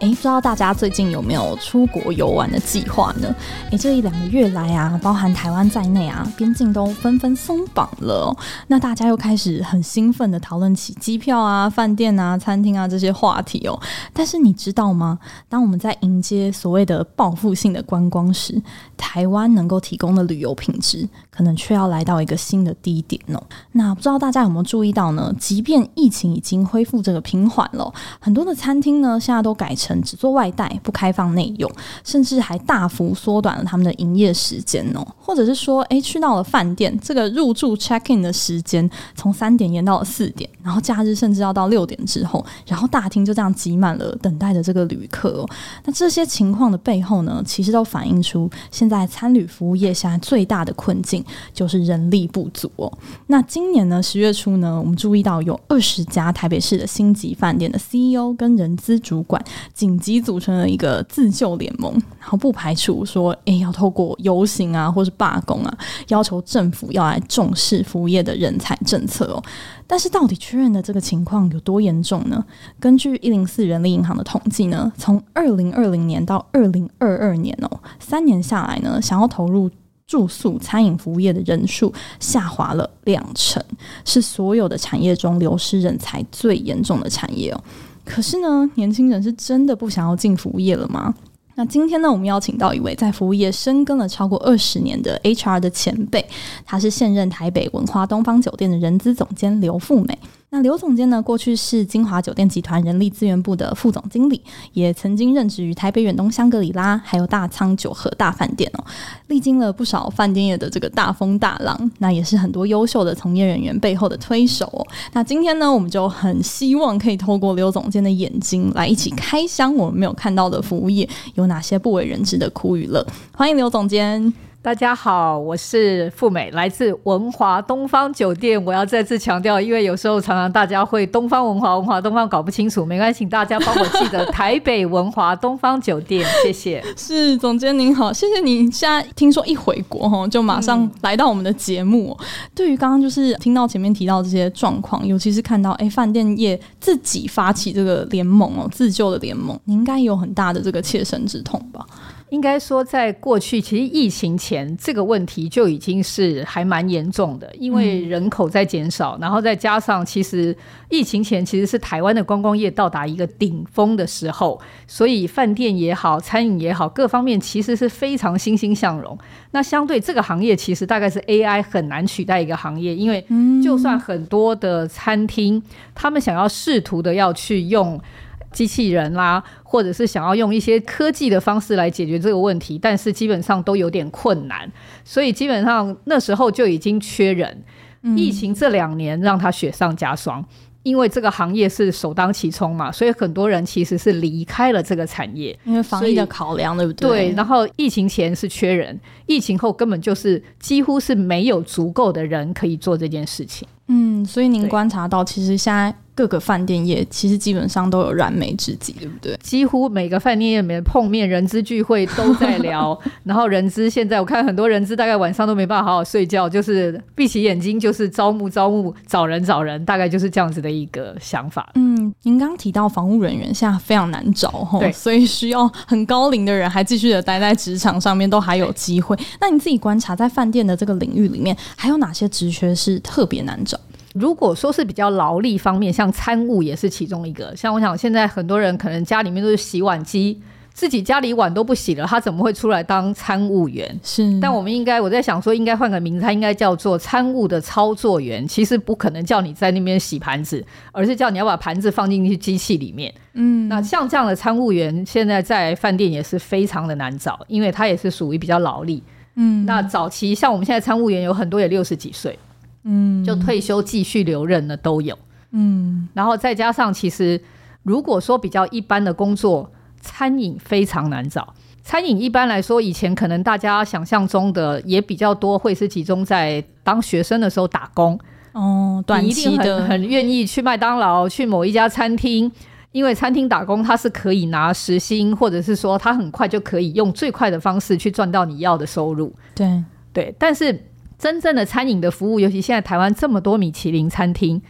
诶，不知道大家最近有没有出国游玩的计划呢？诶，这一两个月来啊，包含台湾在内啊，边境都纷纷松绑了。那大家又开始很兴奋地讨论起机票啊、饭店啊、餐厅啊这些话题哦。但是你知道吗？当我们在迎接所谓的报复性的观光时，台湾能够提供的旅游品质，可能却要来到一个新的低点哦。那不知道大家有没有注意到呢？即便疫情已经恢复这个平缓了，很多的餐厅呢，现在都改成。只做外带，不开放内用，甚至还大幅缩短了他们的营业时间哦。或者是说，诶，去到了饭店，这个入住 check in 的时间从三点延到了四点，然后假日甚至要到六点之后，然后大厅就这样挤满了等待的这个旅客哦。那这些情况的背后呢，其实都反映出现在餐旅服务业现在最大的困境就是人力不足哦。那今年呢，十月初呢，我们注意到有二十家台北市的星级饭店的 CEO 跟人资主管。紧急组成了一个自救联盟，然后不排除说，诶，要透过游行啊，或是罢工啊，要求政府要来重视服务业的人才政策哦。但是，到底确认的这个情况有多严重呢？根据一零四人力银行的统计呢，从二零二零年到二零二二年哦，三年下来呢，想要投入住宿餐饮服务业的人数下滑了两成，是所有的产业中流失人才最严重的产业哦。可是呢，年轻人是真的不想要进服务业了吗？那今天呢，我们邀请到一位在服务业深耕了超过二十年的 HR 的前辈，他是现任台北文华东方酒店的人资总监刘富美。那刘总监呢，过去是金华酒店集团人力资源部的副总经理，也曾经任职于台北远东香格里拉，还有大仓九和大饭店哦，历经了不少饭店业的这个大风大浪，那也是很多优秀的从业人员背后的推手哦。那今天呢，我们就很希望可以透过刘总监的眼睛来一起开箱我们没有看到的服务业有哪些不为人知的苦与乐。欢迎刘总监。大家好，我是富美，来自文华东方酒店。我要再次强调，因为有时候常常大家会东方文华、文华东方搞不清楚，没关系，请大家帮我记得台北文华东方酒店。谢谢。是总监您好，谢谢你。现在听说一回国哈，就马上来到我们的节目。嗯、对于刚刚就是听到前面提到这些状况，尤其是看到哎饭店业自己发起这个联盟哦，自救的联盟，你应该有很大的这个切身之痛吧？应该说，在过去，其实疫情前这个问题就已经是还蛮严重的，因为人口在减少，然后再加上其实疫情前其实是台湾的观光业到达一个顶峰的时候，所以饭店也好，餐饮也好，各方面其实是非常欣欣向荣。那相对这个行业，其实大概是 AI 很难取代一个行业，因为就算很多的餐厅，他们想要试图的要去用。机器人啦，或者是想要用一些科技的方式来解决这个问题，但是基本上都有点困难，所以基本上那时候就已经缺人。嗯、疫情这两年让它雪上加霜，因为这个行业是首当其冲嘛，所以很多人其实是离开了这个产业，因为防疫的考量，对不对？对。然后疫情前是缺人，疫情后根本就是几乎是没有足够的人可以做这件事情。嗯，所以您观察到，其实现在。各个饭店业其实基本上都有燃眉之急，对不对？几乎每个饭店业里面碰面，人资聚会都在聊。然后人资现在我看很多人资大概晚上都没办法好好睡觉，就是闭起眼睛就是招募招募，找人找人，大概就是这样子的一个想法。嗯，您刚刚提到防务人员现在非常难找哈，对，所以需要很高龄的人还继续的待在职场上面，都还有机会。那你自己观察在饭店的这个领域里面，还有哪些职缺是特别难找？如果说是比较劳力方面，像餐务也是其中一个。像我想，现在很多人可能家里面都是洗碗机，自己家里碗都不洗了，他怎么会出来当餐务员？是。但我们应该，我在想说，应该换个名字，他应该叫做餐务的操作员。其实不可能叫你在那边洗盘子，而是叫你要把盘子放进去机器里面。嗯。那像这样的餐务员，现在在饭店也是非常的难找，因为他也是属于比较劳力。嗯。那早期像我们现在餐务员有很多也六十几岁。嗯，就退休继续留任的都有，嗯，然后再加上其实如果说比较一般的工作，餐饮非常难找。餐饮一般来说，以前可能大家想象中的也比较多，会是集中在当学生的时候打工，哦，短期的。很愿意去麦当劳、去某一家餐厅，因为餐厅打工它是可以拿时薪，或者是说它很快就可以用最快的方式去赚到你要的收入。对。对，但是真正的餐饮的服务，尤其现在台湾这么多米其林餐厅。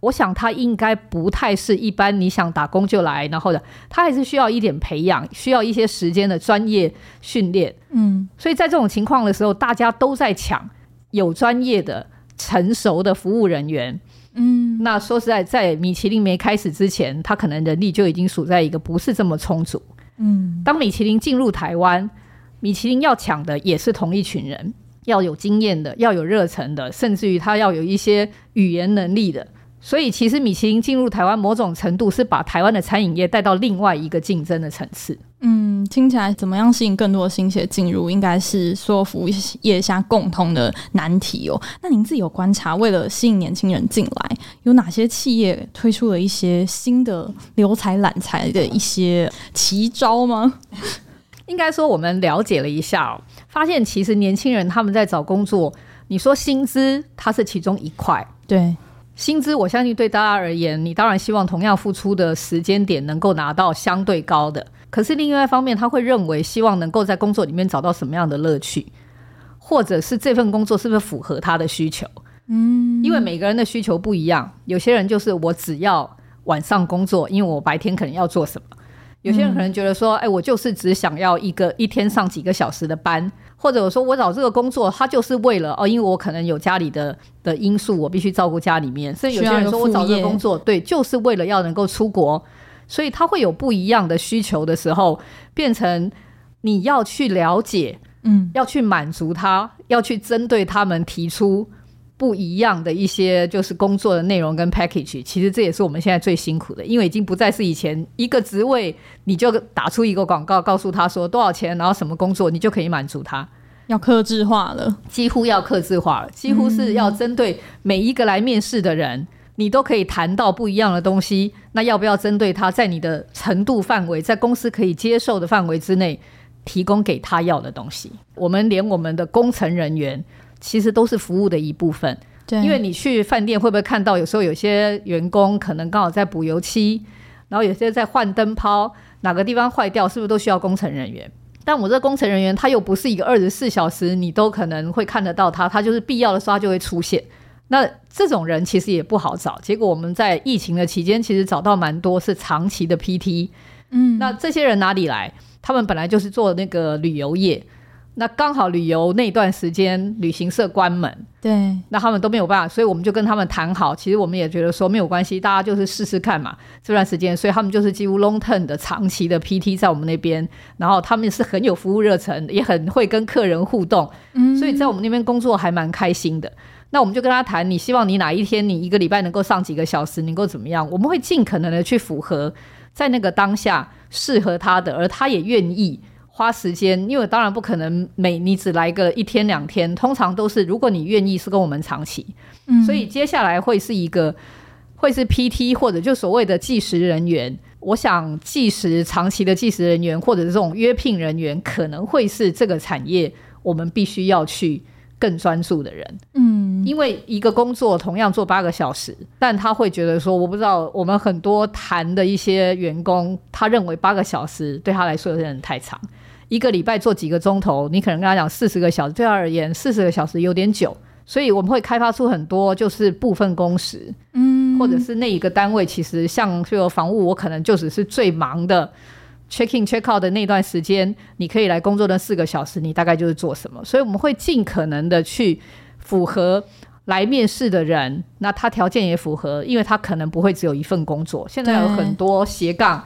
我想他应该不太是一般你想打工就来，然后的他还是需要一点培养，需要一些时间的专业训练。嗯，所以在这种情况的时候，大家都在抢有专业的、成熟的服务人员。嗯，那说实在，在米其林没开始之前，他可能人力就已经处在一个不是这么充足。嗯，当米其林进入台湾，米其林要抢的也是同一群人，要有经验的，要有热忱的，甚至于他要有一些语言能力的。所以，其实米其林进入台湾，某种程度是把台湾的餐饮业带到另外一个竞争的层次。嗯，听起来怎么样吸引更多的新血进入，应该是所有服务业下共同的难题哦。那您自己有观察，为了吸引年轻人进来，有哪些企业推出了一些新的留才揽才的一些奇招吗？应该说，我们了解了一下哦，发现其实年轻人他们在找工作，你说薪资，它是其中一块，对。薪资，我相信对大家而言，你当然希望同样付出的时间点能够拿到相对高的。可是另外一方面，他会认为希望能够在工作里面找到什么样的乐趣，或者是这份工作是不是符合他的需求？嗯，因为每个人的需求不一样，有些人就是我只要晚上工作，因为我白天可能要做什么；有些人可能觉得说，哎，我就是只想要一个一天上几个小时的班。或者我说我找这个工作，他就是为了哦，因为我可能有家里的的因素，我必须照顾家里面。所以有些人说我找这个工作，对，就是为了要能够出国，所以他会有不一样的需求的时候，变成你要去了解，嗯，要去满足他，要去针对他们提出。不一样的一些就是工作的内容跟 package，其实这也是我们现在最辛苦的，因为已经不再是以前一个职位你就打出一个广告，告诉他说多少钱，然后什么工作你就可以满足他，要克制化了，几乎要克制化了，几乎是要针对每一个来面试的人，嗯、你都可以谈到不一样的东西。那要不要针对他在你的程度范围，在公司可以接受的范围之内，提供给他要的东西？我们连我们的工程人员。其实都是服务的一部分，对，因为你去饭店会不会看到，有时候有些员工可能刚好在补油漆，然后有些在换灯泡，哪个地方坏掉，是不是都需要工程人员？但我这个工程人员他又不是一个二十四小时你都可能会看得到他，他就是必要的时候他就会出现。那这种人其实也不好找，结果我们在疫情的期间其实找到蛮多是长期的 PT，嗯，那这些人哪里来？他们本来就是做那个旅游业。那刚好旅游那段时间，旅行社关门，对，那他们都没有办法，所以我们就跟他们谈好。其实我们也觉得说没有关系，大家就是试试看嘛。这段时间，所以他们就是几乎 long term 的长期的 PT 在我们那边，然后他们是很有服务热忱，也很会跟客人互动，嗯，所以在我们那边工作还蛮开心的。那我们就跟他谈，你希望你哪一天你一个礼拜能够上几个小时，能够怎么样？我们会尽可能的去符合在那个当下适合他的，而他也愿意。花时间，因为当然不可能每你只来个一天两天，通常都是如果你愿意是跟我们长期，嗯，所以接下来会是一个会是 PT 或者就所谓的计时人员。我想计时长期的计时人员或者是这种约聘人员，可能会是这个产业我们必须要去更专注的人，嗯，因为一个工作同样做八个小时，但他会觉得说，我不知道我们很多谈的一些员工，他认为八个小时对他来说有点太长。一个礼拜做几个钟头，你可能跟他讲四十个小时，对他而言四十个小时有点久，所以我们会开发出很多就是部分工时，嗯，或者是那一个单位其实像这个房务，我可能就只是最忙的 check in check out 的那段时间，你可以来工作的四个小时，你大概就是做什么？所以我们会尽可能的去符合来面试的人，那他条件也符合，因为他可能不会只有一份工作，现在有很多斜杠，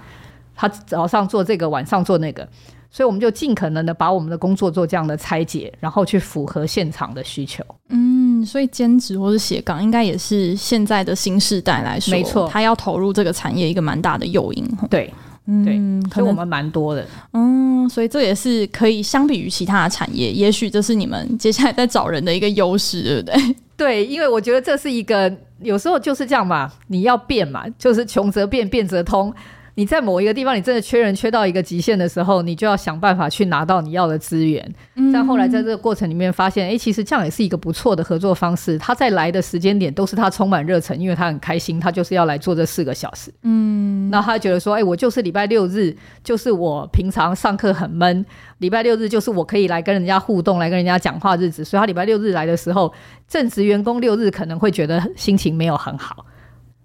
他早上做这个，晚上做那个。所以我们就尽可能的把我们的工作做这样的拆解，然后去符合现场的需求。嗯，所以兼职或是斜杠，应该也是现在的新时代来说，没错，他要投入这个产业一个蛮大的诱因。对，嗯，对，可能我们蛮多的。嗯，所以这也是可以相比于其他的产业，也许这是你们接下来在找人的一个优势，对不对？对，因为我觉得这是一个有时候就是这样嘛，你要变嘛，就是穷则变，变则通。你在某一个地方，你真的缺人缺到一个极限的时候，你就要想办法去拿到你要的资源。嗯、但后来在这个过程里面发现，哎、欸，其实这样也是一个不错的合作方式。他在来的时间点都是他充满热忱，因为他很开心，他就是要来做这四个小时。嗯，那他觉得说，哎、欸，我就是礼拜六日，就是我平常上课很闷，礼拜六日就是我可以来跟人家互动、来跟人家讲话日子。所以他礼拜六日来的时候，正职员工六日可能会觉得心情没有很好。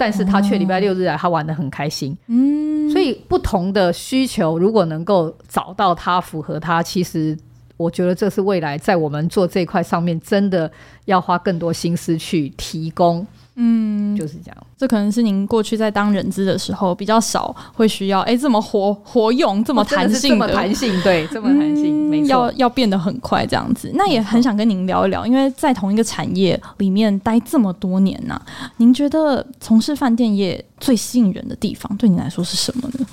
但是他却礼拜六日来，他玩的很开心。嗯，所以不同的需求，如果能够找到他符合他，其实我觉得这是未来在我们做这块上面，真的要花更多心思去提供。嗯，就是这样。这可能是您过去在当人资的时候比较少会需要，哎，这么活活用，这么弹性这么弹性，对，这么弹性，嗯、没错，要要变得很快这样子。那也很想跟您聊一聊，因为在同一个产业里面待这么多年呐、啊，您觉得从事饭店业最吸引人的地方，对你来说是什么呢？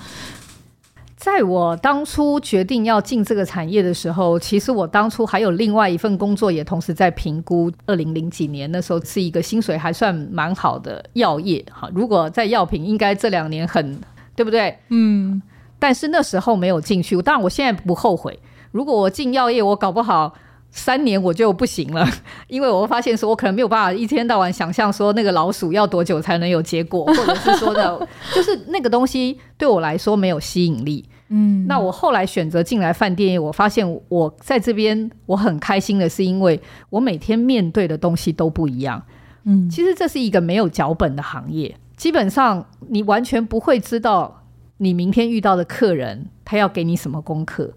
在我当初决定要进这个产业的时候，其实我当初还有另外一份工作，也同时在评估。二零零几年那时候，是一个薪水还算蛮好的药业。哈，如果在药品，应该这两年很，对不对？嗯。但是那时候没有进去，当然我现在不后悔。如果我进药业，我搞不好三年我就不行了，因为我发现说，我可能没有办法一天到晚想象说那个老鼠要多久才能有结果，或者是说的，就是那个东西对我来说没有吸引力。嗯，那我后来选择进来饭店业，我发现我在这边我很开心的是，因为我每天面对的东西都不一样。嗯，其实这是一个没有脚本的行业，基本上你完全不会知道你明天遇到的客人他要给你什么功课。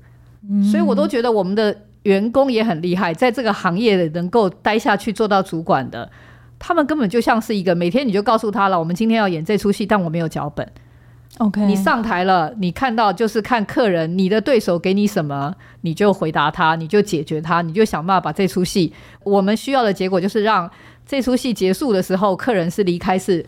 嗯，所以我都觉得我们的员工也很厉害，在这个行业能够待下去做到主管的，他们根本就像是一个每天你就告诉他了，我们今天要演这出戏，但我没有脚本。OK，你上台了，你看到就是看客人，你的对手给你什么，你就回答他，你就解决他，你就想办法把这出戏。我们需要的结果就是让这出戏结束的时候，客人是离开是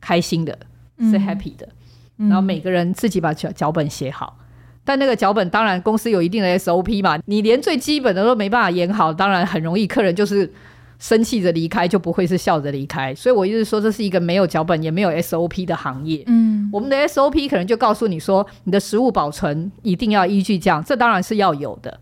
开心的，嗯、是 happy 的。然后每个人自己把脚脚本写好，但那个脚本当然公司有一定的 SOP 嘛，你连最基本的都没办法演好，当然很容易客人就是。生气着离开就不会是笑着离开，所以我一直说这是一个没有脚本也没有 SOP 的行业。嗯，我们的 SOP 可能就告诉你说，你的食物保存一定要依据这样，这当然是要有的。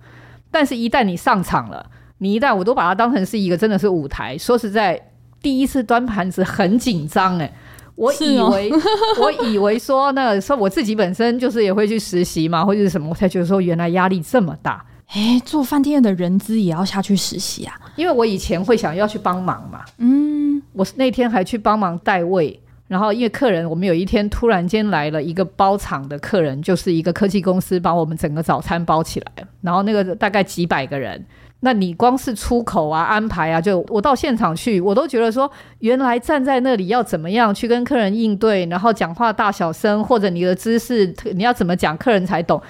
但是，一旦你上场了，你一旦我都把它当成是一个真的是舞台。说实在，第一次端盘子很紧张哎，我以为、哦、我以为说那个说我自己本身就是也会去实习嘛，或者是什么，我才觉得说原来压力这么大。哎，做饭店的人资也要下去实习啊？因为我以前会想要去帮忙嘛。嗯，我那天还去帮忙带位，然后因为客人，我们有一天突然间来了一个包场的客人，就是一个科技公司把我们整个早餐包起来，然后那个大概几百个人，那你光是出口啊、安排啊，就我到现场去，我都觉得说，原来站在那里要怎么样去跟客人应对，然后讲话大小声，或者你的姿势，你要怎么讲，客人才懂，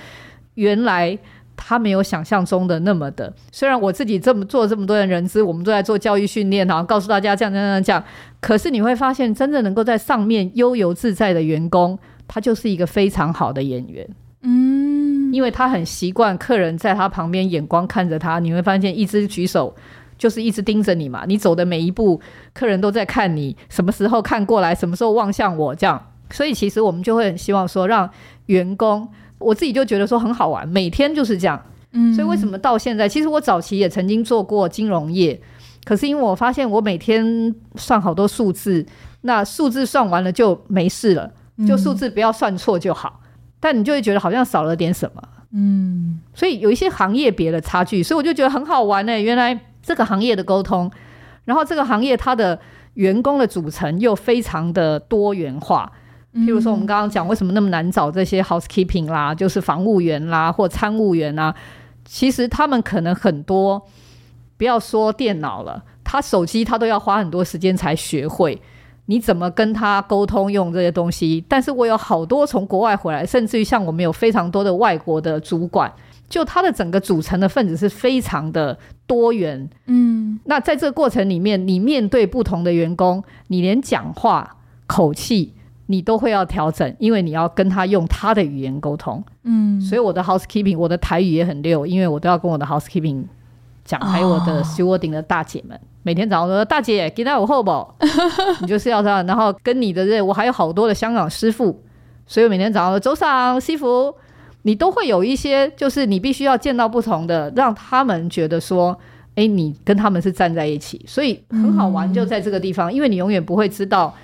原来。他没有想象中的那么的，虽然我自己这么做这么多的人资，我们都在做教育训练，然后告诉大家这样这样这样，可是你会发现，真正能够在上面悠游自在的员工，他就是一个非常好的演员。嗯，因为他很习惯客人在他旁边眼光看着他，你会发现一直举手就是一直盯着你嘛，你走的每一步，客人都在看你，什么时候看过来，什么时候望向我，这样。所以其实我们就会很希望说，让员工。我自己就觉得说很好玩，每天就是这样。嗯，所以为什么到现在，其实我早期也曾经做过金融业，可是因为我发现我每天算好多数字，那数字算完了就没事了，就数字不要算错就好。嗯，但你就会觉得好像少了点什么。嗯，所以有一些行业别的差距，所以我就觉得很好玩呢。原来这个行业的沟通，然后这个行业它的员工的组成又非常的多元化。譬如说，我们刚刚讲为什么那么难找这些 housekeeping 啦，就是房务员啦或参务员啊，其实他们可能很多，不要说电脑了，他手机他都要花很多时间才学会，你怎么跟他沟通用这些东西？但是我有好多从国外回来，甚至于像我们有非常多的外国的主管，就他的整个组成的分子是非常的多元。嗯，那在这个过程里面，你面对不同的员工，你连讲话口气。你都会要调整，因为你要跟他用他的语言沟通。嗯，所以我的 housekeeping，我的台语也很溜，因为我都要跟我的 housekeeping 讲，还有我的 stewarding 的大姐们，哦、每天早上说大姐，给他我后宝，你就是要这样。然后跟你的这，我还有好多的香港师傅，所以每天早上的早上西服，你都会有一些，就是你必须要见到不同的，让他们觉得说，哎，你跟他们是站在一起，所以很好玩，就在这个地方，嗯、因为你永远不会知道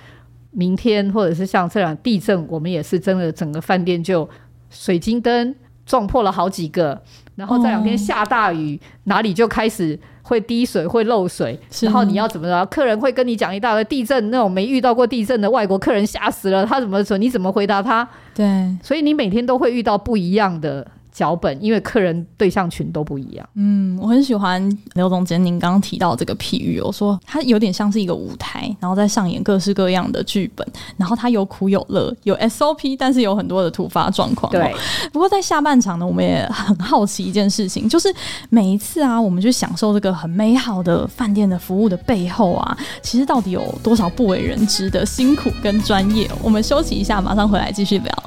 明天或者是像这样地震，我们也是真的整个饭店就水晶灯撞破了好几个，然后这两天下大雨，哦、哪里就开始。会滴水，会漏水，然后你要怎么着？客人会跟你讲一大堆地震，那种没遇到过地震的外国客人吓死了，他怎么说？你怎么回答他？对，所以你每天都会遇到不一样的。脚本，因为客人对象群都不一样。嗯，我很喜欢刘总监您刚刚提到这个譬喻，我说它有点像是一个舞台，然后在上演各式各样的剧本，然后它有苦有乐，有 SOP，但是有很多的突发状况。对。不过在下半场呢，我们也很好奇一件事情，就是每一次啊，我们去享受这个很美好的饭店的服务的背后啊，其实到底有多少不为人知的辛苦跟专业？我们休息一下，马上回来继续聊。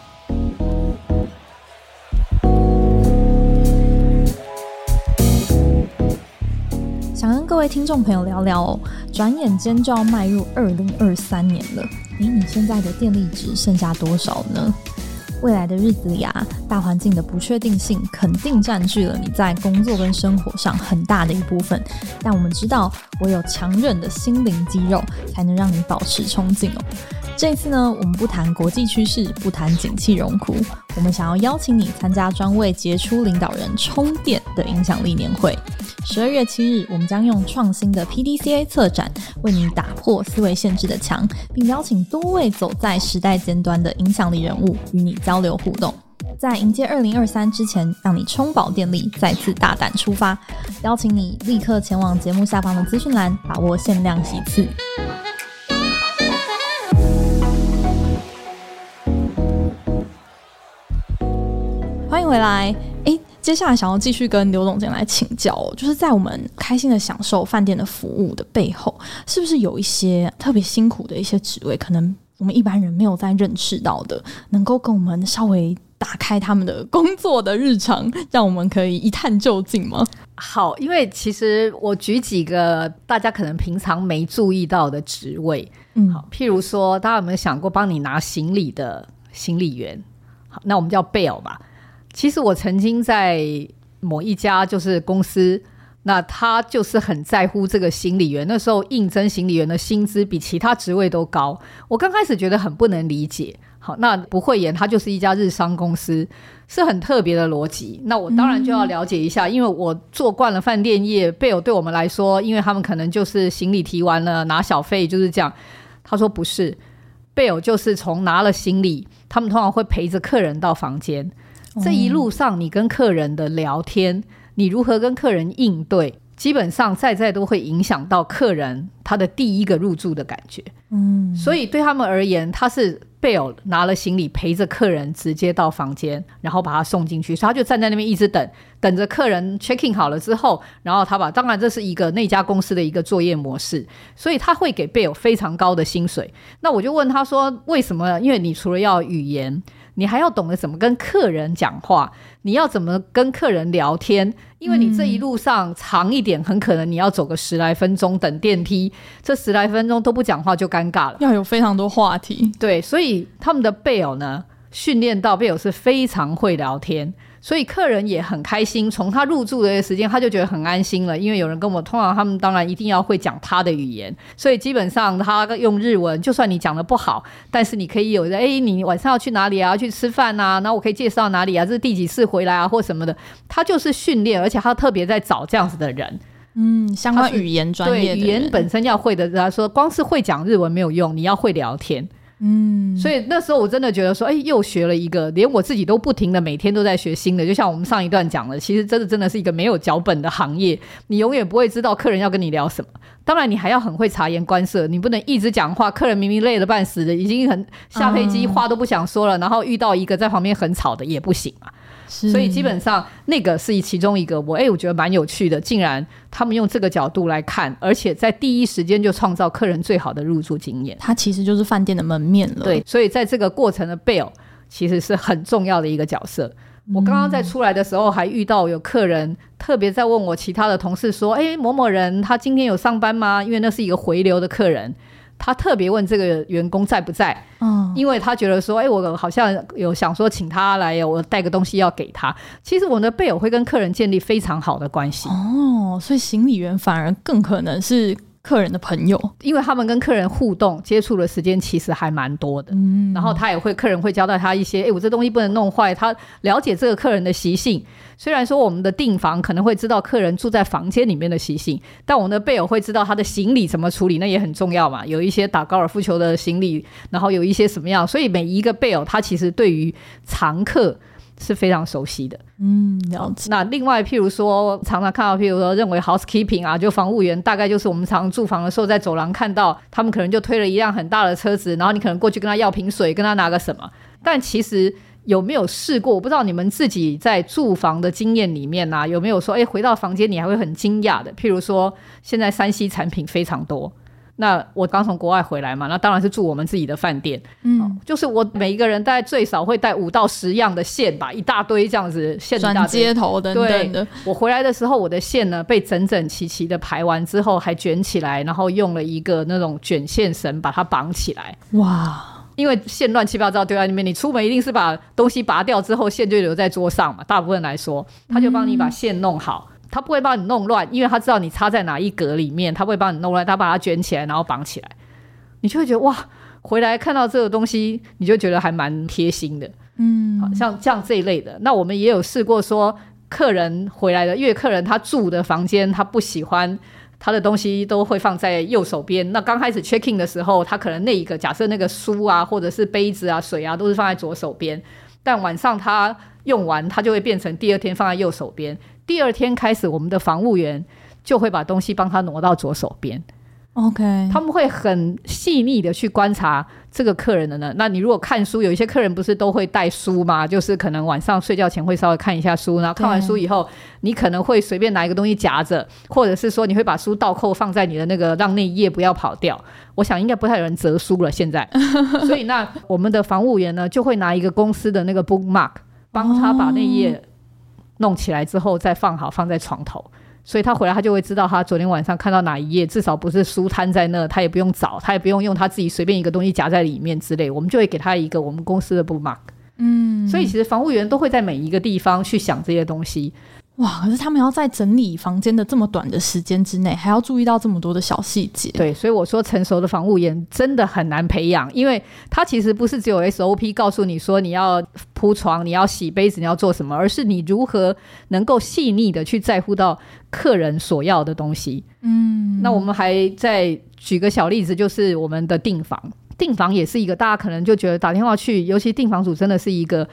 位听众朋友聊聊哦，转眼间就要迈入二零二三年了。诶，你现在的电力值剩下多少呢？未来的日子里啊，大环境的不确定性肯定占据了你在工作跟生活上很大的一部分。但我们知道，唯有强韧的心灵肌肉，才能让你保持冲劲哦。这次呢，我们不谈国际趋势，不谈景气荣枯，我们想要邀请你参加专为杰出领导人充电的影响力年会。十二月七日，我们将用创新的 PDCA 策展，为你打破思维限制的墙，并邀请多位走在时代尖端的影响力人物与你交流互动。在迎接二零二三之前，让你充饱电力，再次大胆出发。邀请你立刻前往节目下方的资讯栏，把握限量席次。回来。诶，接下来想要继续跟刘总监来请教哦，就是在我们开心的享受饭店的服务的背后，是不是有一些特别辛苦的一些职位，可能我们一般人没有在认识到的，能够跟我们稍微打开他们的工作的日常，让我们可以一探究竟吗？好，因为其实我举几个大家可能平常没注意到的职位，嗯，好，譬如说，大家有没有想过帮你拿行李的行李员？好，那我们叫 bell 吧。其实我曾经在某一家就是公司，那他就是很在乎这个行李员。那时候应征行李员的薪资比其他职位都高。我刚开始觉得很不能理解。好，那不会演，他就是一家日商公司，是很特别的逻辑。那我当然就要了解一下，嗯、因为我做惯了饭店业，贝尔对我们来说，因为他们可能就是行李提完了拿小费就是这样。他说不是，贝尔就是从拿了行李，他们通常会陪着客人到房间。这一路上，你跟客人的聊天，你如何跟客人应对，基本上在在都会影响到客人他的第一个入住的感觉。嗯，所以对他们而言，他是 bell 拿了行李陪着客人直接到房间，然后把他送进去，所以他就站在那边一直等，等着客人 checking 好了之后，然后他把，当然这是一个那家公司的一个作业模式，所以他会给 bell 非常高的薪水。那我就问他说，为什么？因为你除了要语言。你还要懂得怎么跟客人讲话，你要怎么跟客人聊天，因为你这一路上长一点，嗯、很可能你要走个十来分钟等电梯，这十来分钟都不讲话就尴尬了，要有非常多话题。对，所以他们的贝尔呢，训练到贝尔是非常会聊天。所以客人也很开心，从他入住的时间，他就觉得很安心了，因为有人跟我，通常他们当然一定要会讲他的语言，所以基本上他用日文，就算你讲的不好，但是你可以有的，哎，你晚上要去哪里啊？要去吃饭啊？那我可以介绍哪里啊？这是第几次回来啊？或什么的，他就是训练，而且他特别在找这样子的人，嗯，相关语言专业，对，语言本身要会的。他说，光是会讲日文没有用，你要会聊天。嗯，所以那时候我真的觉得说，哎，又学了一个，连我自己都不停的每天都在学新的。就像我们上一段讲的，其实真的真的是一个没有脚本的行业，你永远不会知道客人要跟你聊什么。当然，你还要很会察言观色，你不能一直讲话，客人明明累得半死的，已经很下飞机话都不想说了，然后遇到一个在旁边很吵的也不行啊。所以基本上那个是其中一个我哎，我觉得蛮有趣的，竟然他们用这个角度来看，而且在第一时间就创造客人最好的入住经验。它其实就是饭店的门面了。对，所以在这个过程的 bell 其实是很重要的一个角色。嗯、我刚刚在出来的时候还遇到有客人特别在问我其他的同事说：“哎，某某人他今天有上班吗？”因为那是一个回流的客人。他特别问这个员工在不在，嗯，因为他觉得说，哎，我好像有想说请他来，我带个东西要给他。其实我们的贝尔会跟客人建立非常好的关系哦，所以行李员反而更可能是。客人的朋友，因为他们跟客人互动接触的时间其实还蛮多的，嗯，然后他也会，客人会交代他一些，哎，我这东西不能弄坏，他了解这个客人的习性。虽然说我们的订房可能会知道客人住在房间里面的习性，但我们的贝尔会知道他的行李怎么处理，那也很重要嘛。有一些打高尔夫球的行李，然后有一些什么样，所以每一个贝尔他其实对于常客。是非常熟悉的，嗯，了解。那另外，譬如说，常常看到，譬如说，认为 housekeeping 啊，就房务员，大概就是我们常常住房的时候，在走廊看到他们可能就推了一辆很大的车子，然后你可能过去跟他要瓶水，跟他拿个什么。但其实有没有试过？我不知道你们自己在住房的经验里面啊，有没有说，哎，回到房间你还会很惊讶的？譬如说，现在山西产品非常多。那我刚从国外回来嘛，那当然是住我们自己的饭店。嗯，就是我每一个人大概最少会带五到十样的线吧，一大堆这样子线转接头等等的。我回来的时候，我的线呢被整整齐齐的排完之后，还卷起来，然后用了一个那种卷线绳把它绑起来。哇！因为线乱七八糟丢在那边，你出门一定是把东西拔掉之后，线就留在桌上嘛。大部分来说，他就帮你把线弄好。嗯他不会帮你弄乱，因为他知道你插在哪一格里面，他不会帮你弄乱，他把它卷起来，然后绑起来，你就会觉得哇，回来看到这个东西，你就觉得还蛮贴心的，嗯，好像像这一类的。那我们也有试过说，客人回来的，因为客人他住的房间，他不喜欢他的东西都会放在右手边。那刚开始 checking 的时候，他可能那一个假设那个书啊，或者是杯子啊、水啊，都是放在左手边，但晚上他用完，他就会变成第二天放在右手边。第二天开始，我们的防务员就会把东西帮他挪到左手边。OK，他们会很细腻的去观察这个客人的呢。那你如果看书，有一些客人不是都会带书吗？就是可能晚上睡觉前会稍微看一下书，然后看完书以后，你可能会随便拿一个东西夹着，或者是说你会把书倒扣放在你的那个，让那一页不要跑掉。我想应该不太有人折书了现在，所以那我们的防务员呢，就会拿一个公司的那个 bookmark 帮他把那页。弄起来之后再放好，放在床头，所以他回来他就会知道他昨天晚上看到哪一页，至少不是书摊在那，他也不用找，他也不用用他自己随便一个东西夹在里面之类，我们就会给他一个我们公司的 bookmark。嗯，所以其实房务员都会在每一个地方去想这些东西。哇！可是他们要在整理房间的这么短的时间之内，还要注意到这么多的小细节。对，所以我说成熟的房务员真的很难培养，因为他其实不是只有 SOP 告诉你说你要铺床、你要洗杯子、你要做什么，而是你如何能够细腻的去在乎到客人所要的东西。嗯，那我们还再举个小例子，就是我们的订房，订房也是一个大家可能就觉得打电话去，尤其订房组真的是一个。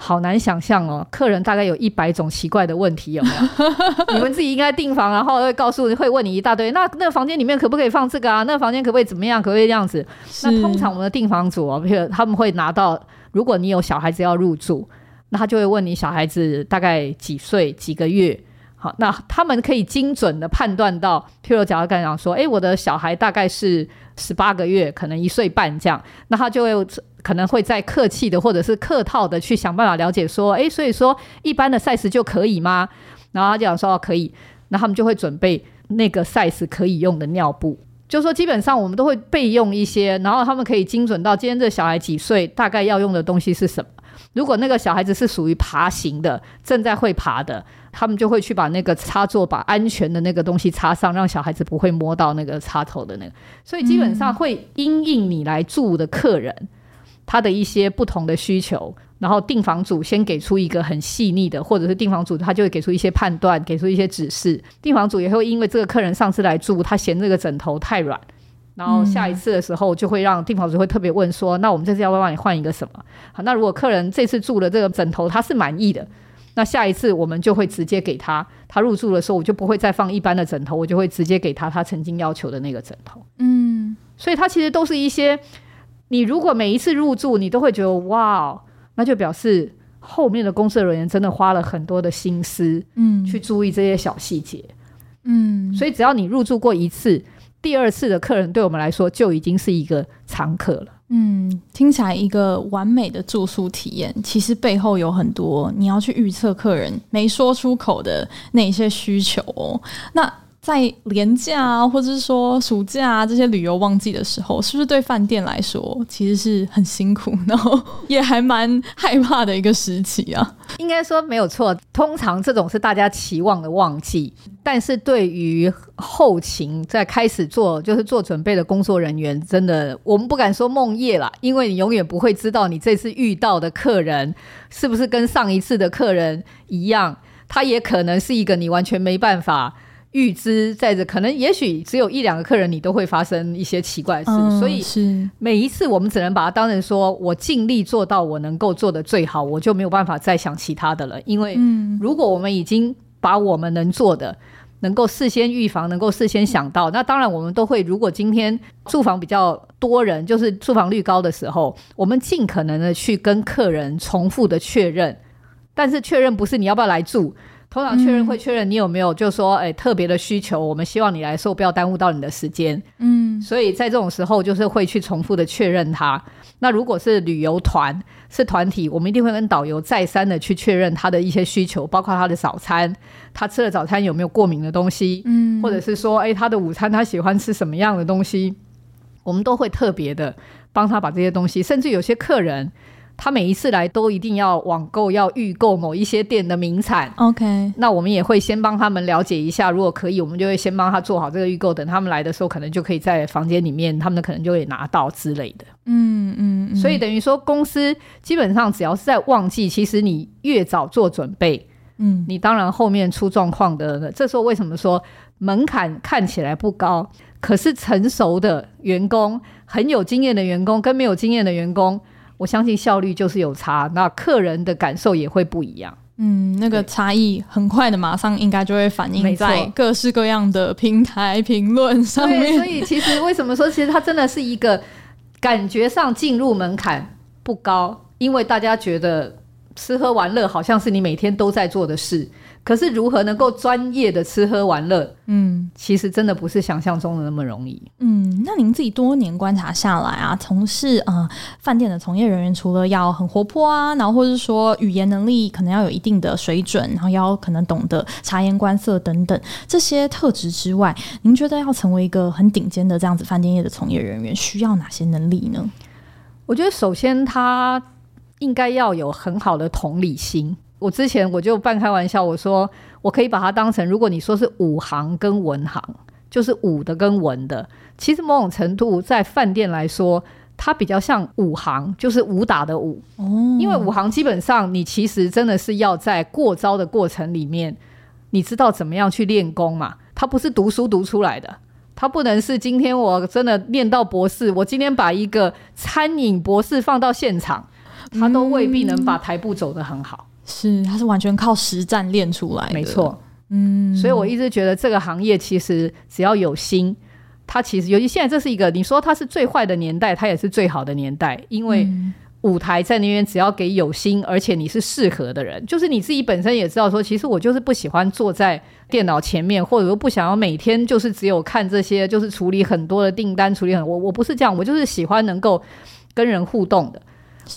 好难想象哦，客人大概有一百种奇怪的问题，有没有？你们自己应该订房，然后会告诉，会问你一大堆。那那个房间里面可不可以放这个啊？那个房间可不可以怎么样？可不可以这样子？那通常我们的订房组哦，譬如他们会拿到，如果你有小孩子要入住，那他就会问你小孩子大概几岁、几个月。好，那他们可以精准的判断到，譬如假如刚才讲说，哎，我的小孩大概是十八个月，可能一岁半这样，那他就会。可能会再客气的，或者是客套的去想办法了解说，哎，所以说一般的 size 就可以吗？然后他就讲说可以，那他们就会准备那个 size 可以用的尿布，就是说基本上我们都会备用一些，然后他们可以精准到今天这小孩几岁，大概要用的东西是什么。如果那个小孩子是属于爬行的，正在会爬的，他们就会去把那个插座把安全的那个东西插上，让小孩子不会摸到那个插头的那个。所以基本上会因应你来住的客人。嗯他的一些不同的需求，然后订房组先给出一个很细腻的，或者是订房组他就会给出一些判断，给出一些指示。订房组也会因为这个客人上次来住，他嫌这个枕头太软，然后下一次的时候就会让订房主会特别问说：“嗯、那我们这次要不要帮你换一个什么？”好，那如果客人这次住的这个枕头他是满意的，那下一次我们就会直接给他。他入住的时候，我就不会再放一般的枕头，我就会直接给他他曾经要求的那个枕头。嗯，所以他其实都是一些。你如果每一次入住，你都会觉得哇，那就表示后面的公司的人员真的花了很多的心思，嗯，去注意这些小细节，嗯，所以只要你入住过一次，第二次的客人对我们来说就已经是一个常客了。嗯，听起来一个完美的住宿体验，其实背后有很多你要去预测客人没说出口的那些需求哦。那在连假啊，或者是说暑假啊这些旅游旺季的时候，是不是对饭店来说其实是很辛苦，然后也还蛮害怕的一个时期啊？应该说没有错，通常这种是大家期望的旺季，但是对于后勤在开始做就是做准备的工作人员，真的我们不敢说梦夜了，因为你永远不会知道你这次遇到的客人是不是跟上一次的客人一样，他也可能是一个你完全没办法。预知在这，可能也许只有一两个客人，你都会发生一些奇怪的事，嗯、所以是每一次我们只能把它当成说，我尽力做到我能够做的最好，我就没有办法再想其他的了。因为如果我们已经把我们能做的，能够事先预防，能够事先想到，那当然我们都会。如果今天住房比较多人，就是住房率高的时候，我们尽可能的去跟客人重复的确认，但是确认不是你要不要来住。通常确认会确认你有没有，就说，哎，特别的需求，我们希望你来说，不要耽误到你的时间。嗯，所以在这种时候，就是会去重复的确认他。那如果是旅游团，是团体，我们一定会跟导游再三的去确认他的一些需求，包括他的早餐，他吃了早餐有没有过敏的东西，嗯，或者是说，哎，他的午餐他喜欢吃什么样的东西，我们都会特别的帮他把这些东西，甚至有些客人。他每一次来都一定要网购，要预购某一些店的名产。OK，那我们也会先帮他们了解一下，如果可以，我们就会先帮他做好这个预购，等他们来的时候，可能就可以在房间里面，他们可能就会拿到之类的。嗯嗯，嗯，所以等于说，公司基本上只要是在旺季，其实你越早做准备，嗯，你当然后面出状况的，这时候为什么说门槛看起来不高，可是成熟的员工、很有经验的员工跟没有经验的员工。我相信效率就是有差，那客人的感受也会不一样。嗯，那个差异很快的，马上应该就会反映在各式各样的平台评论上面。所以其实为什么说，其实它真的是一个感觉上进入门槛不高，因为大家觉得吃喝玩乐好像是你每天都在做的事。可是如何能够专业的吃喝玩乐？嗯，其实真的不是想象中的那么容易。嗯，那您自己多年观察下来啊，从事呃饭店的从业人员，除了要很活泼啊，然后或者是说语言能力可能要有一定的水准，然后要可能懂得察言观色等等这些特质之外，您觉得要成为一个很顶尖的这样子饭店业的从业人员，需要哪些能力呢？我觉得首先他应该要有很好的同理心。我之前我就半开玩笑，我说我可以把它当成，如果你说是武行跟文行，就是武的跟文的，其实某种程度在饭店来说，它比较像武行，就是武打的武。哦，因为武行基本上你其实真的是要在过招的过程里面，你知道怎么样去练功嘛？它不是读书读出来的，它不能是今天我真的练到博士，我今天把一个餐饮博士放到现场，他都未必能把台步走得很好。是，它是完全靠实战练出来的，没错。嗯，所以我一直觉得这个行业其实只要有心，它其实尤其现在这是一个，你说它是最坏的年代，它也是最好的年代，因为舞台在那边，只要给有心，而且你是适合的人，就是你自己本身也知道说，其实我就是不喜欢坐在电脑前面，或者说不想要每天就是只有看这些，就是处理很多的订单，处理很我我不是这样，我就是喜欢能够跟人互动的。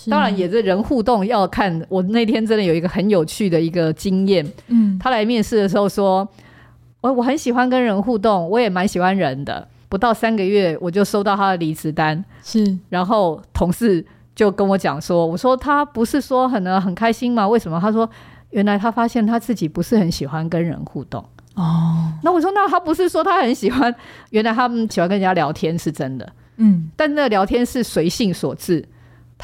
当然也是人互动要看。我那天真的有一个很有趣的一个经验。嗯，他来面试的时候说：“我我很喜欢跟人互动，我也蛮喜欢人的。”不到三个月，我就收到他的离职单。是，然后同事就跟我讲说：“我说他不是说很很开心吗？为什么？”他说：“原来他发现他自己不是很喜欢跟人互动。”哦，那我说：“那他不是说他很喜欢？原来他们喜欢跟人家聊天是真的。嗯，但那聊天是随性所致。”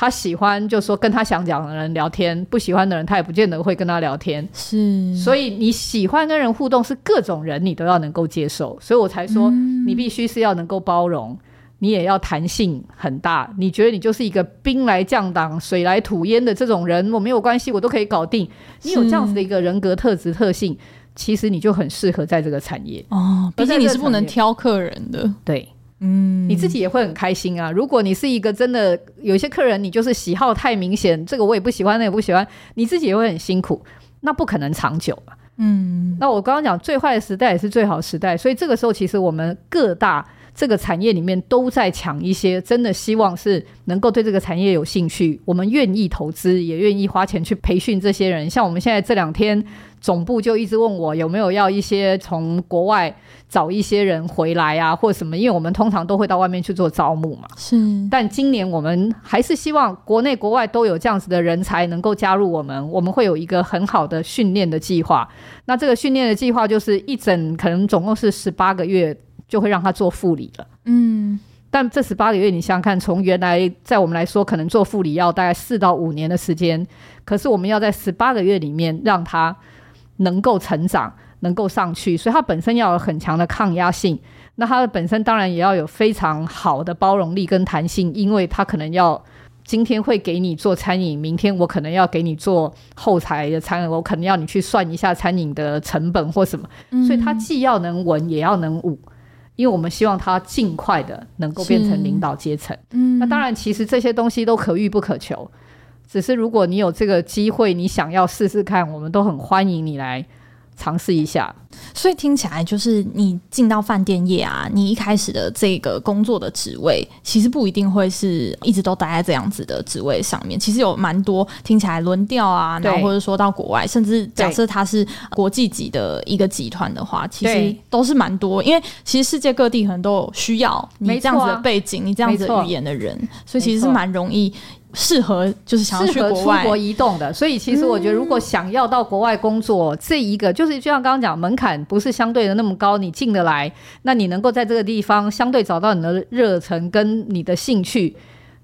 他喜欢就说跟他想讲的人聊天，不喜欢的人他也不见得会跟他聊天。是，所以你喜欢跟人互动，是各种人你都要能够接受。所以我才说，你必须是要能够包容，嗯、你也要弹性很大。你觉得你就是一个兵来将挡、水来土掩的这种人，我没有关系，我都可以搞定。你有这样子的一个人格特质特性，其实你就很适合在这个产业哦。毕竟你是不能挑客人的，对。嗯，你自己也会很开心啊。如果你是一个真的有一些客人，你就是喜好太明显，这个我也不喜欢，那也不喜欢，你自己也会很辛苦，那不可能长久嗯，那我刚刚讲最坏的时代也是最好时代，所以这个时候其实我们各大这个产业里面都在抢一些，真的希望是能够对这个产业有兴趣，我们愿意投资，也愿意花钱去培训这些人。像我们现在这两天，总部就一直问我有没有要一些从国外找一些人回来啊，或什么，因为我们通常都会到外面去做招募嘛。是，但今年我们还是希望国内国外都有这样子的人才能够加入我们，我们会有一个很好的训练的计划。那这个训练的计划就是一整，可能总共是十八个月。就会让他做副理了，嗯，但这十八个月，你想想看，从原来在我们来说，可能做副理要大概四到五年的时间，可是我们要在十八个月里面让他能够成长，能够上去，所以他本身要有很强的抗压性，那他的本身当然也要有非常好的包容力跟弹性，因为他可能要今天会给你做餐饮，明天我可能要给你做后台的餐饮，我可能要你去算一下餐饮的成本或什么，所以他既要能文，也要能武。因为我们希望他尽快的能够变成领导阶层，嗯，那当然，其实这些东西都可遇不可求，只是如果你有这个机会，你想要试试看，我们都很欢迎你来。尝试一下，所以听起来就是你进到饭店业啊，你一开始的这个工作的职位，其实不一定会是一直都待在这样子的职位上面。其实有蛮多听起来轮调啊，然后或者说到国外，甚至假设它是国际级的一个集团的话，其实都是蛮多。因为其实世界各地可能都有需要你这样子的背景，你这样子的语言的人，所以其实是蛮容易。适合就是想要去国外出国移动的，所以其实我觉得，如果想要到国外工作，嗯、这一个就是就像刚刚讲，门槛不是相对的那么高，你进得来，那你能够在这个地方相对找到你的热忱跟你的兴趣，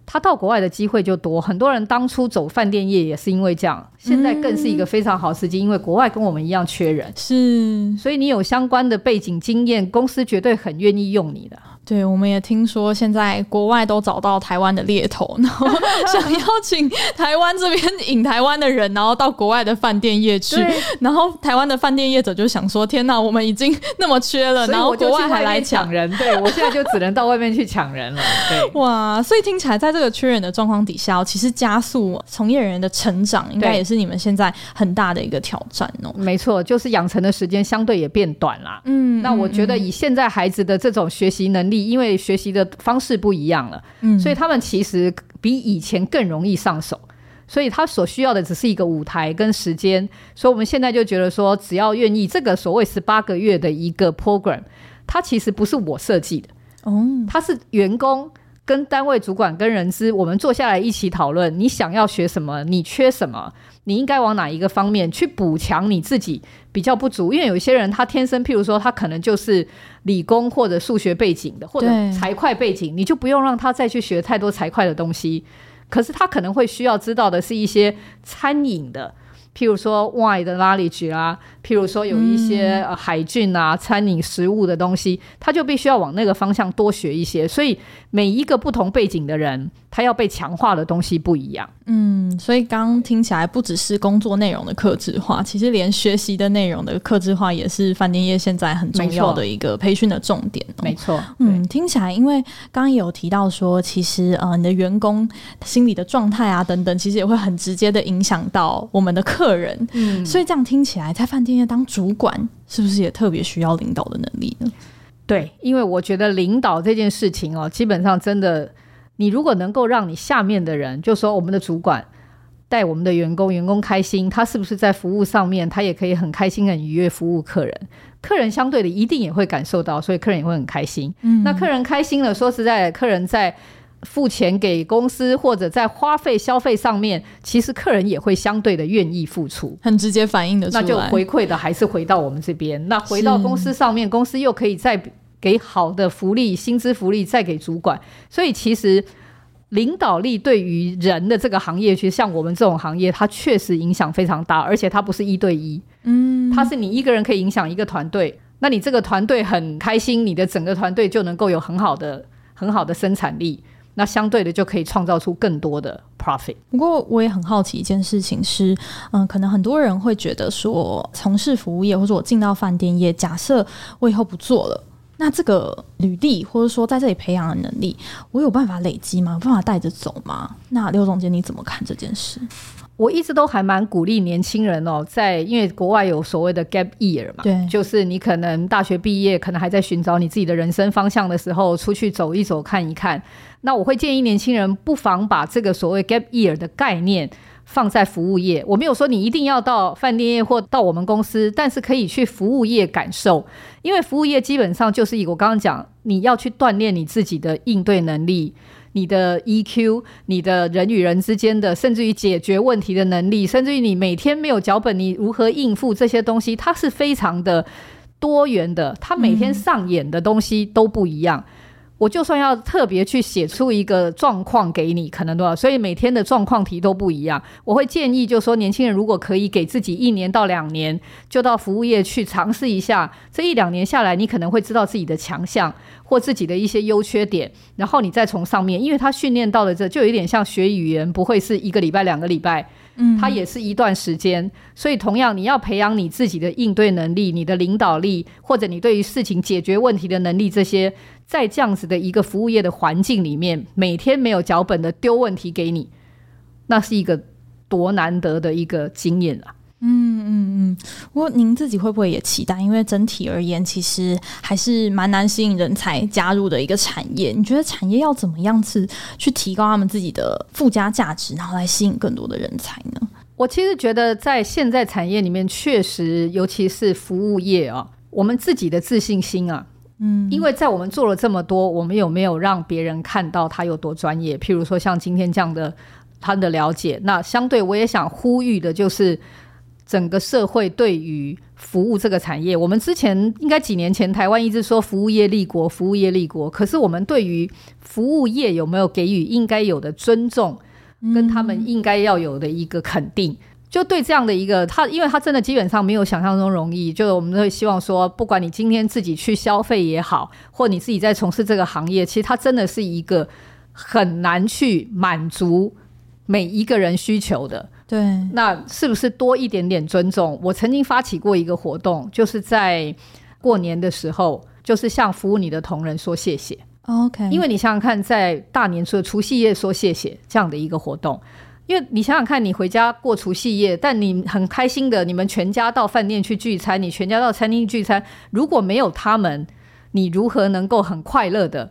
他到国外的机会就多。很多人当初走饭店业也是因为这样，现在更是一个非常好时机，因为国外跟我们一样缺人，是，所以你有相关的背景经验，公司绝对很愿意用你的。对，我们也听说现在国外都找到台湾的猎头，然后 想邀请台湾这边引台湾的人，然后到国外的饭店业去。然后台湾的饭店业者就想说：“天哪，我们已经那么缺了，然后国外还来抢人。”对，我现在就只能到外面去抢人了。对，哇，所以听起来在这个缺人的状况底下，其实加速从业人员的成长，应该也是你们现在很大的一个挑战哦。没错，就是养成的时间相对也变短了。嗯，那我觉得以现在孩子的这种学习能力。因为学习的方式不一样了，嗯，所以他们其实比以前更容易上手，所以他所需要的只是一个舞台跟时间。所以我们现在就觉得说，只要愿意，这个所谓十八个月的一个 program，它其实不是我设计的，哦，它是员工跟单位主管跟人资，我们坐下来一起讨论，你想要学什么，你缺什么。你应该往哪一个方面去补强你自己比较不足？因为有些人他天生，譬如说他可能就是理工或者数学背景的，或者财会背景，你就不用让他再去学太多财会的东西。可是他可能会需要知道的是一些餐饮的，譬如说 wine 的 knowledge 啊，譬如说有一些海菌啊、餐饮食物的东西，他就必须要往那个方向多学一些。所以每一个不同背景的人，他要被强化的东西不一样。嗯，所以刚刚听起来不只是工作内容的克制化，其实连学习的内容的克制化也是饭店业现在很重要的一个培训的重点喔。没错，嗯，听起来，因为刚刚也有提到说，其实呃，你的员工心理的状态啊等等，其实也会很直接的影响到我们的客人。嗯，所以这样听起来，在饭店业当主管，是不是也特别需要领导的能力呢？对，因为我觉得领导这件事情哦，基本上真的。你如果能够让你下面的人，就说我们的主管带我们的员工，员工开心，他是不是在服务上面，他也可以很开心、很愉悦服务客人？客人相对的一定也会感受到，所以客人也会很开心。嗯，那客人开心了，说实在，客人在付钱给公司或者在花费消费上面，其实客人也会相对的愿意付出，很直接反映的，那就回馈的还是回到我们这边。那回到公司上面，公司又可以再。给好的福利、薪资福利，再给主管，所以其实领导力对于人的这个行业，其实像我们这种行业，它确实影响非常大，而且它不是一对一，嗯，它是你一个人可以影响一个团队，那你这个团队很开心，你的整个团队就能够有很好的、很好的生产力，那相对的就可以创造出更多的 profit。不过我也很好奇一件事情是，嗯、呃，可能很多人会觉得说，从事服务业或者我进到饭店业，假设我以后不做了。那这个履历，或者说在这里培养的能力，我有办法累积吗？有办法带着走吗？那刘总监你怎么看这件事？我一直都还蛮鼓励年轻人哦，在因为国外有所谓的 gap year 嘛，对，就是你可能大学毕业，可能还在寻找你自己的人生方向的时候，出去走一走，看一看。那我会建议年轻人不妨把这个所谓 gap year 的概念放在服务业。我没有说你一定要到饭店业或到我们公司，但是可以去服务业感受，因为服务业基本上就是一个我刚刚讲，你要去锻炼你自己的应对能力。你的 EQ，你的人与人之间的，甚至于解决问题的能力，甚至于你每天没有脚本，你如何应付这些东西，它是非常的多元的，它每天上演的东西都不一样。嗯我就算要特别去写出一个状况给你，可能多少，所以每天的状况题都不一样。我会建议，就说年轻人如果可以给自己一年到两年，就到服务业去尝试一下。这一两年下来，你可能会知道自己的强项或自己的一些优缺点，然后你再从上面，因为他训练到了这就有点像学语言，不会是一个礼拜、两个礼拜，嗯，它也是一段时间。所以同样，你要培养你自己的应对能力、你的领导力，或者你对于事情解决问题的能力这些。在这样子的一个服务业的环境里面，每天没有脚本的丢问题给你，那是一个多难得的一个经验啊！嗯嗯嗯。不过您自己会不会也期待？因为整体而言，其实还是蛮难吸引人才加入的一个产业。你觉得产业要怎么样子去提高他们自己的附加价值，然后来吸引更多的人才呢？我其实觉得，在现在产业里面，确实，尤其是服务业啊，我们自己的自信心啊。因为在我们做了这么多，我们有没有让别人看到他有多专业？譬如说像今天这样的他的了解，那相对我也想呼吁的就是整个社会对于服务这个产业，我们之前应该几年前台湾一直说服务业立国，服务业立国，可是我们对于服务业有没有给予应该有的尊重，跟他们应该要有的一个肯定？就对这样的一个他，因为他真的基本上没有想象中容易。就我们会希望说，不管你今天自己去消费也好，或你自己在从事这个行业，其实它真的是一个很难去满足每一个人需求的。对，那是不是多一点点尊重？我曾经发起过一个活动，就是在过年的时候，就是向服务你的同仁说谢谢。OK，因为你想想看，在大年初的除夕夜说谢谢这样的一个活动。因为你想想看，你回家过除夕夜，但你很开心的，你们全家到饭店去聚餐，你全家到餐厅聚餐，如果没有他们，你如何能够很快乐的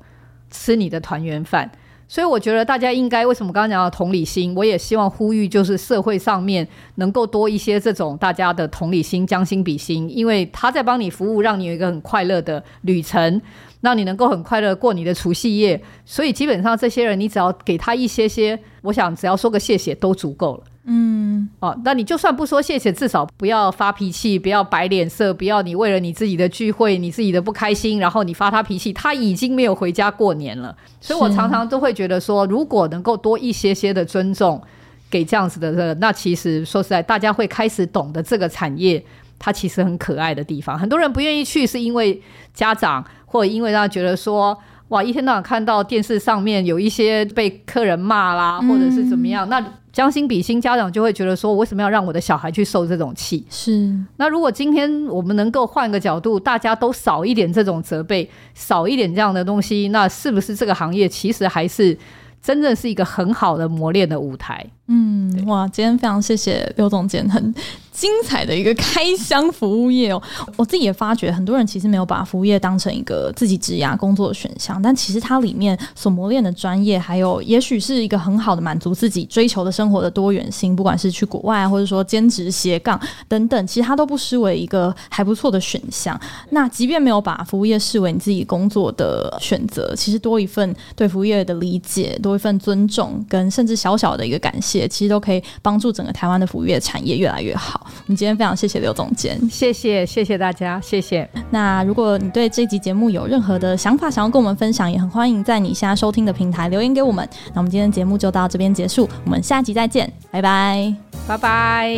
吃你的团圆饭？所以我觉得大家应该，为什么刚刚讲到同理心，我也希望呼吁，就是社会上面能够多一些这种大家的同理心，将心比心，因为他在帮你服务，让你有一个很快乐的旅程。让你能够很快乐过你的除夕夜，所以基本上这些人，你只要给他一些些，我想只要说个谢谢都足够了。嗯，哦，那你就算不说谢谢，至少不要发脾气，不要摆脸色，不要你为了你自己的聚会，你自己的不开心，然后你发他脾气，他已经没有回家过年了。所以我常常都会觉得说，如果能够多一些些的尊重给这样子的人，那其实说实在，大家会开始懂得这个产业它其实很可爱的地方。很多人不愿意去，是因为家长。或者因为他觉得说，哇，一天到晚看到电视上面有一些被客人骂啦，或者是怎么样，嗯、那将心比心，家长就会觉得说，我为什么要让我的小孩去受这种气？是。那如果今天我们能够换个角度，大家都少一点这种责备，少一点这样的东西，那是不是这个行业其实还是真正是一个很好的磨练的舞台？嗯，哇，今天非常谢谢刘总监，很精彩的一个开箱服务业哦。我自己也发觉，很多人其实没有把服务业当成一个自己职涯工作的选项，但其实它里面所磨练的专业，还有也许是一个很好的满足自己追求的生活的多元性，不管是去国外，或者说兼职斜杠等等，其实它都不失为一个还不错的选项。那即便没有把服务业视为你自己工作的选择，其实多一份对服务业的理解，多一份尊重，跟甚至小小的一个感谢。其实都可以帮助整个台湾的服务业产业越来越好。我们今天非常谢谢刘总监，谢谢谢谢大家，谢谢。那如果你对这集节目有任何的想法，想要跟我们分享，也很欢迎在你现在收听的平台留言给我们。那我们今天的节目就到这边结束，我们下集再见，拜拜，拜拜。